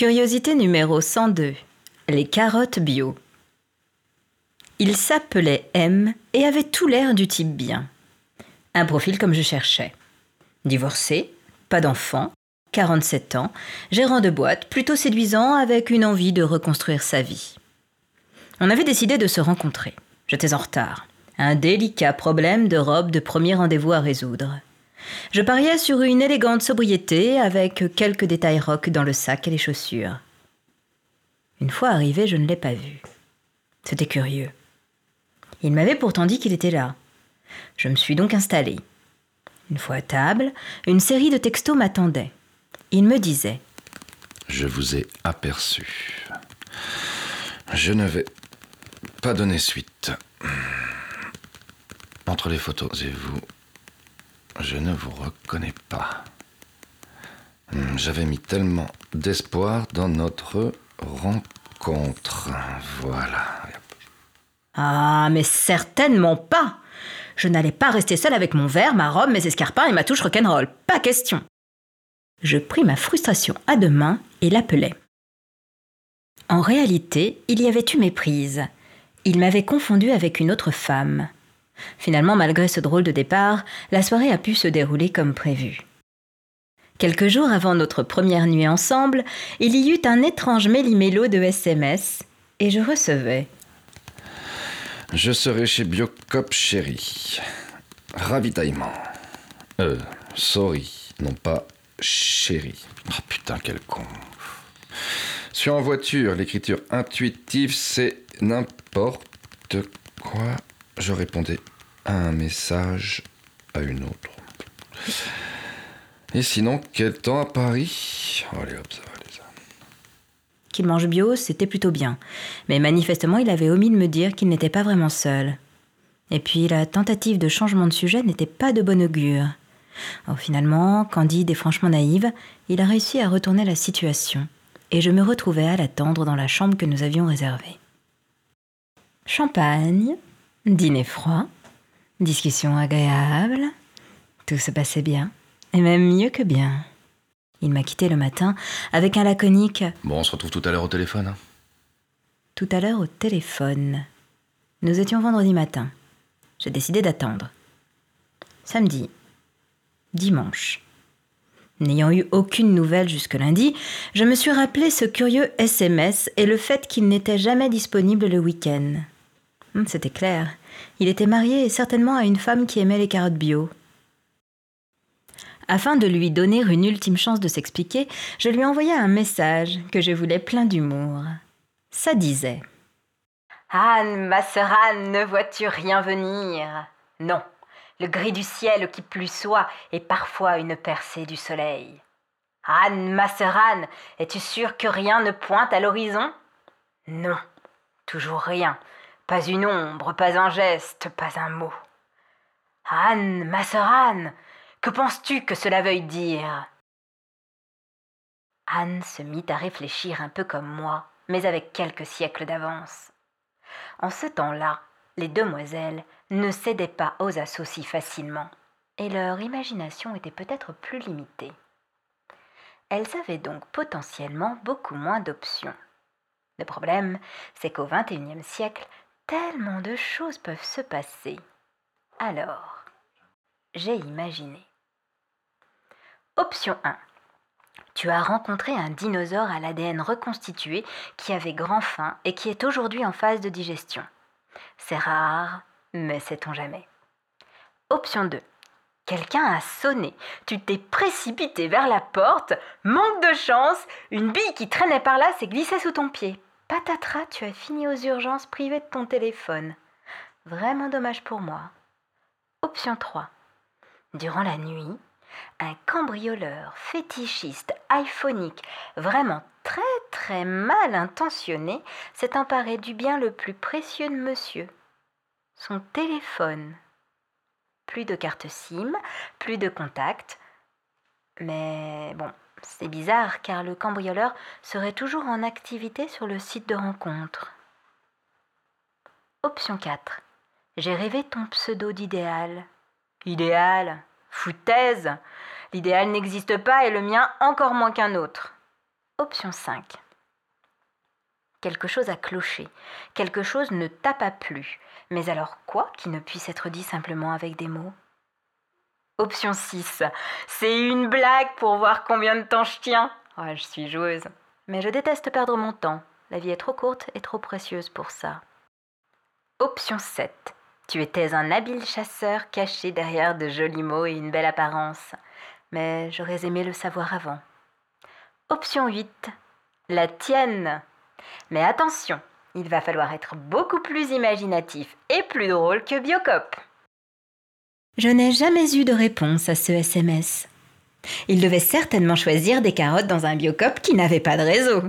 Curiosité numéro 102. Les carottes bio. Il s'appelait M et avait tout l'air du type bien. Un profil comme je cherchais. Divorcé, pas d'enfant, 47 ans, gérant de boîte, plutôt séduisant avec une envie de reconstruire sa vie. On avait décidé de se rencontrer. J'étais en retard. Un délicat problème de robe de premier rendez-vous à résoudre. Je pariais sur une élégante sobriété avec quelques détails rock dans le sac et les chaussures. Une fois arrivé, je ne l'ai pas vu. C'était curieux. Il m'avait pourtant dit qu'il était là. Je me suis donc installée. Une fois à table, une série de textos m'attendait. Il me disait Je vous ai aperçu. Je ne vais pas donner suite. Entre les photos et vous, je ne vous reconnais pas. J'avais mis tellement d'espoir dans notre rencontre. Voilà. Ah, mais certainement pas. Je n'allais pas rester seule avec mon verre, ma robe, mes escarpins et ma touche rock'n'roll. Pas question. Je pris ma frustration à deux mains et l'appelai. En réalité, il y avait eu méprise. Il m'avait confondu avec une autre femme. Finalement, malgré ce drôle de départ, la soirée a pu se dérouler comme prévu. Quelques jours avant notre première nuit ensemble, il y eut un étrange méli-mélo de SMS et je recevais je serai chez Biocop Chéri. Ravitaillement. Euh, sorry, non pas chéri. Oh putain, quel con. Suis en voiture, l'écriture intuitive, c'est n'importe quoi. Je répondais à un message à une autre. Et sinon, quel temps à Paris? Allez hop, ça va qu'il mange bio, c'était plutôt bien. Mais manifestement, il avait omis de me dire qu'il n'était pas vraiment seul. Et puis, la tentative de changement de sujet n'était pas de bon augure. Oh, finalement, candide et franchement naïve, il a réussi à retourner la situation. Et je me retrouvais à l'attendre dans la chambre que nous avions réservée. Champagne, dîner froid, discussion agréable, tout se passait bien, et même mieux que bien. Il m'a quitté le matin avec un laconique Bon, on se retrouve tout à l'heure au téléphone. Hein. Tout à l'heure au téléphone. Nous étions vendredi matin. J'ai décidé d'attendre. Samedi. Dimanche. N'ayant eu aucune nouvelle jusque lundi, je me suis rappelé ce curieux SMS et le fait qu'il n'était jamais disponible le week-end. Hum, c'était clair. Il était marié et certainement à une femme qui aimait les carottes bio. Afin de lui donner une ultime chance de s'expliquer, je lui envoyai un message que je voulais plein d'humour. Ça disait Anne, ma ne vois-tu rien venir? Non, le gris du ciel qui plus soit est parfois une percée du soleil. Anne, ma es-tu sûre que rien ne pointe à l'horizon? Non, toujours rien, pas une ombre, pas un geste, pas un mot. Anne, ma sœur Anne, que penses-tu que cela veuille dire? Anne se mit à réfléchir un peu comme moi, mais avec quelques siècles d'avance. En ce temps-là, les demoiselles ne cédaient pas aux assauts si facilement, et leur imagination était peut-être plus limitée. Elles avaient donc potentiellement beaucoup moins d'options. Le problème, c'est qu'au XXIe siècle, tellement de choses peuvent se passer. Alors, j'ai imaginé. Option 1. Tu as rencontré un dinosaure à l'ADN reconstitué qui avait grand faim et qui est aujourd'hui en phase de digestion. C'est rare, mais sait-on jamais. Option 2. Quelqu'un a sonné, tu t'es précipité vers la porte, manque de chance, une bille qui traînait par là s'est glissée sous ton pied. Patatras, tu as fini aux urgences privées de ton téléphone. Vraiment dommage pour moi. Option 3. Durant la nuit, un cambrioleur fétichiste iPhonique vraiment très très mal intentionné s'est emparé du bien le plus précieux de monsieur, son téléphone. Plus de carte SIM, plus de contact. Mais bon, c'est bizarre car le cambrioleur serait toujours en activité sur le site de rencontre. Option 4. J'ai rêvé ton pseudo d'idéal. Idéal Foutaise L'idéal n'existe pas et le mien encore moins qu'un autre. Option 5. Quelque chose a cloché, quelque chose ne tapa plus. Mais alors quoi qui ne puisse être dit simplement avec des mots? Option 6. C'est une blague pour voir combien de temps je tiens. Oh, je suis joueuse. Mais je déteste perdre mon temps. La vie est trop courte et trop précieuse pour ça. Option 7. Tu étais un habile chasseur caché derrière de jolis mots et une belle apparence. Mais j'aurais aimé le savoir avant. Option 8. La tienne. Mais attention, il va falloir être beaucoup plus imaginatif et plus drôle que Biocop. Je n'ai jamais eu de réponse à ce SMS. Il devait certainement choisir des carottes dans un Biocop qui n'avait pas de réseau.